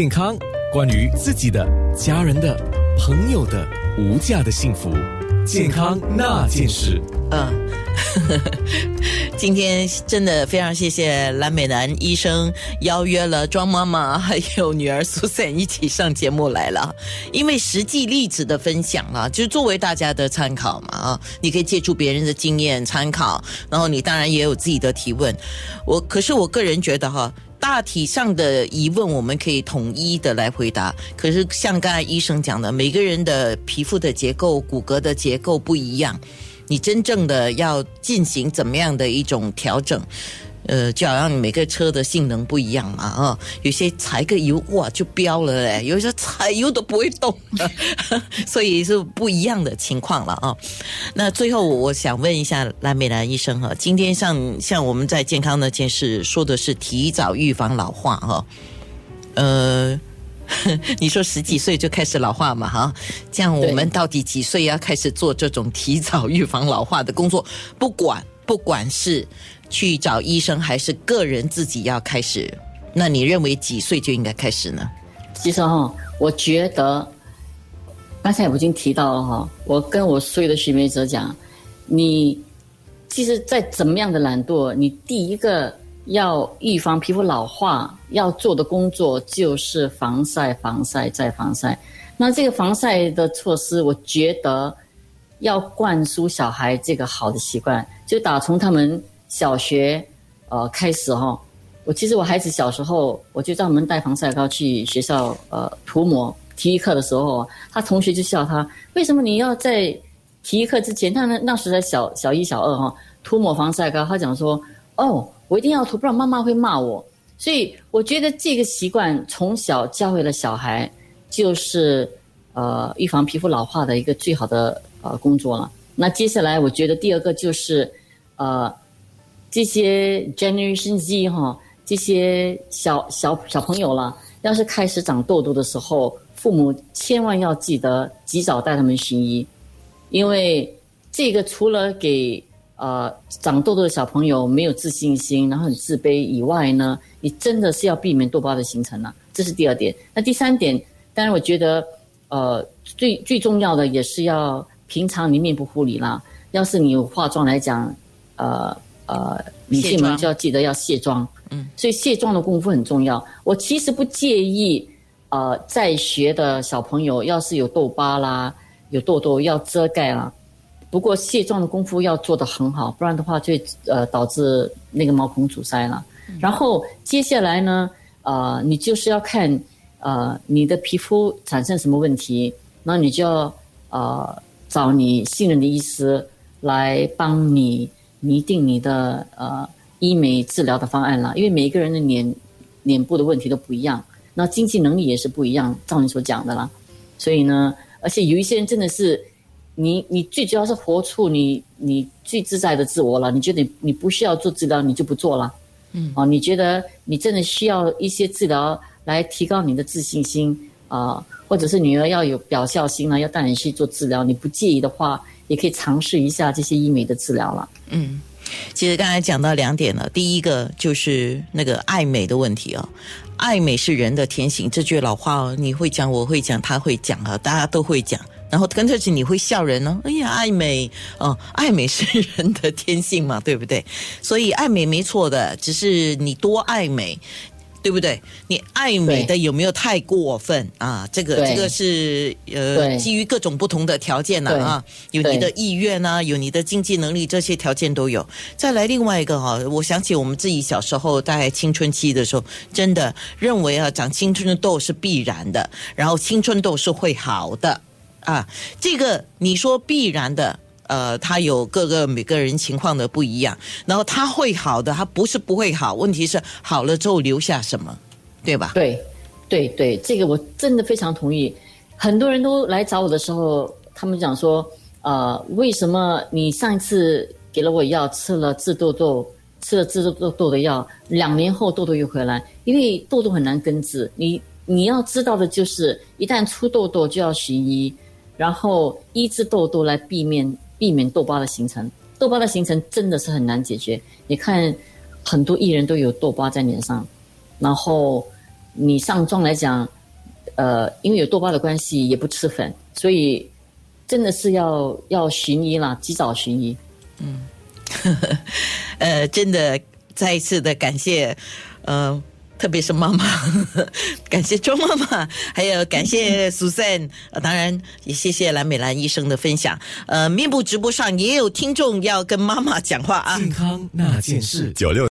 健康，关于自己的、家人的、朋友的无价的幸福，健康那件事。嗯，今天真的非常谢谢蓝美男医生邀约了庄妈妈还有女儿苏珊一起上节目来了，因为实际例子的分享啊，就是作为大家的参考嘛啊，你可以借助别人的经验参考，然后你当然也有自己的提问。我可是我个人觉得哈。大体上的疑问我们可以统一的来回答，可是像刚才医生讲的，每个人的皮肤的结构、骨骼的结构不一样，你真正的要进行怎么样的一种调整？呃，就好像每个车的性能不一样嘛，啊，有些踩个油哇就飙了嘞，有些踩油都不会动，所以是不一样的情况了啊。那最后我想问一下蓝美兰医生哈，今天像像我们在健康那件事说的是提早预防老化哈，呃，你说十几岁就开始老化嘛哈，这样我们到底几岁要开始做这种提早预防老化的工作？不管不管是。去找医生还是个人自己要开始？那你认为几岁就应该开始呢？其实哈，我觉得刚才我已经提到了哈，我跟我所有的学妹者讲，你其实再怎么样的懒惰，你第一个要预防皮肤老化要做的工作就是防晒、防晒再防晒。那这个防晒的措施，我觉得要灌输小孩这个好的习惯，就打从他们。小学，呃，开始哈，我其实我孩子小时候，我就让他们带防晒膏去学校，呃，涂抹。体育课的时候，他同学就笑他，为什么你要在体育课之前？他那那时在小小一、小二哈，涂抹防晒膏。他讲说，哦，我一定要涂，不然妈妈会骂我。所以我觉得这个习惯从小教会了小孩，就是呃预防皮肤老化的一个最好的呃工作了。那接下来我觉得第二个就是呃。这些 Generation Z 哈，这些小小小朋友了，要是开始长痘痘的时候，父母千万要记得及早带他们寻医，因为这个除了给呃长痘痘的小朋友没有自信心，然后很自卑以外呢，你真的是要避免痘疤的形成了，这是第二点。那第三点，当然我觉得呃最最重要的也是要平常你面部护理啦。要是你有化妆来讲，呃。呃，女性们就要记得要卸妆，嗯，所以卸妆的功夫很重要。我其实不介意，呃，在学的小朋友要是有痘疤啦、有痘痘要遮盖啦，不过卸妆的功夫要做得很好，不然的话就呃导致那个毛孔阻塞了。然后接下来呢，呃，你就是要看呃你的皮肤产生什么问题，那你就要呃找你信任的医师来帮你。拟定你的呃医美治疗的方案了，因为每一个人的脸脸部的问题都不一样，那经济能力也是不一样，照你所讲的啦。所以呢，而且有一些人真的是，你你最主要是活出你你最自在的自我了。你觉得你不需要做治疗，你就不做了。嗯，哦，你觉得你真的需要一些治疗来提高你的自信心啊，或者是女儿要有表孝心呢，要带你去做治疗，你不介意的话。也可以尝试一下这些医美的治疗了。嗯，其实刚才讲到两点了，第一个就是那个爱美的问题哦，爱美是人的天性，这句老话哦，你会讲，我会讲，他会讲啊，大家都会讲。然后跟着起你会笑人呢，哎呀，爱美哦，爱美是人的天性嘛，对不对？所以爱美没错的，只是你多爱美。对不对？你爱美的有没有太过分啊？这个这个是呃，基于各种不同的条件呢啊，有你的意愿啊，有你的经济能力，这些条件都有。再来另外一个哈，我想起我们自己小时候大概青春期的时候，真的认为啊，长青春痘是必然的，然后青春痘是会好的啊。这个你说必然的。呃，他有各个每个人情况的不一样，然后他会好的，他不是不会好，问题是好了之后留下什么，对吧？对，对对，这个我真的非常同意。很多人都来找我的时候，他们讲说，呃，为什么你上一次给了我药，吃了治痘痘，吃了治痘痘的药，两年后痘痘又回来？因为痘痘很难根治，你你要知道的就是，一旦出痘痘就要寻医，然后医治痘痘来避免。避免痘疤的形成，痘疤的形成真的是很难解决。你看，很多艺人都有痘疤在脸上，然后你上妆来讲，呃，因为有痘疤的关系，也不吃粉，所以真的是要要寻医啦，及早寻医。嗯 呃，真的再一次的感谢，呃。特别是妈妈，感谢周妈妈，还有感谢苏珊，呃，当然也谢谢蓝美兰医生的分享。呃，面部直播上也有听众要跟妈妈讲话啊。健康那件事，九六。